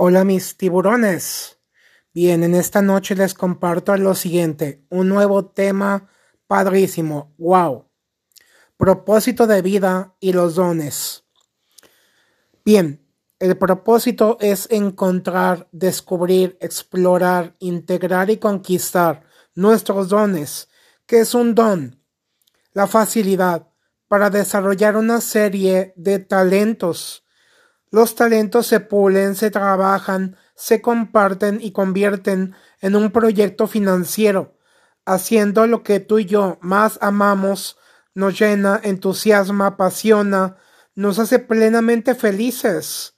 Hola mis tiburones. Bien, en esta noche les comparto lo siguiente, un nuevo tema padrísimo. Wow. Propósito de vida y los dones. Bien, el propósito es encontrar, descubrir, explorar, integrar y conquistar nuestros dones. ¿Qué es un don? La facilidad para desarrollar una serie de talentos los talentos se pulen, se trabajan, se comparten y convierten en un proyecto financiero, haciendo lo que tú y yo más amamos, nos llena, entusiasma, apasiona, nos hace plenamente felices.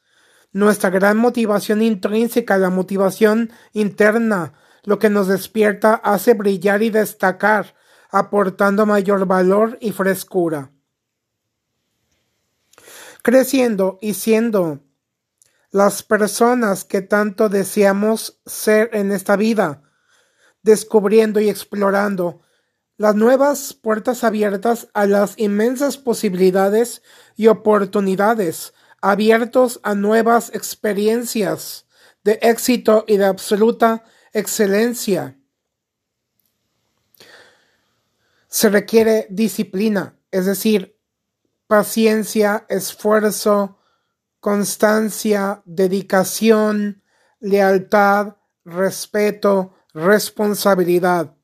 Nuestra gran motivación intrínseca, la motivación interna, lo que nos despierta, hace brillar y destacar, aportando mayor valor y frescura creciendo y siendo las personas que tanto deseamos ser en esta vida, descubriendo y explorando las nuevas puertas abiertas a las inmensas posibilidades y oportunidades, abiertos a nuevas experiencias de éxito y de absoluta excelencia. Se requiere disciplina, es decir, paciencia, esfuerzo, constancia, dedicación, lealtad, respeto, responsabilidad.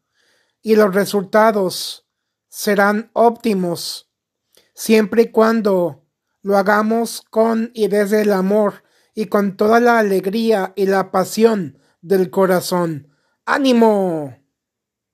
Y los resultados serán óptimos siempre y cuando lo hagamos con y desde el amor y con toda la alegría y la pasión del corazón. ¡Ánimo!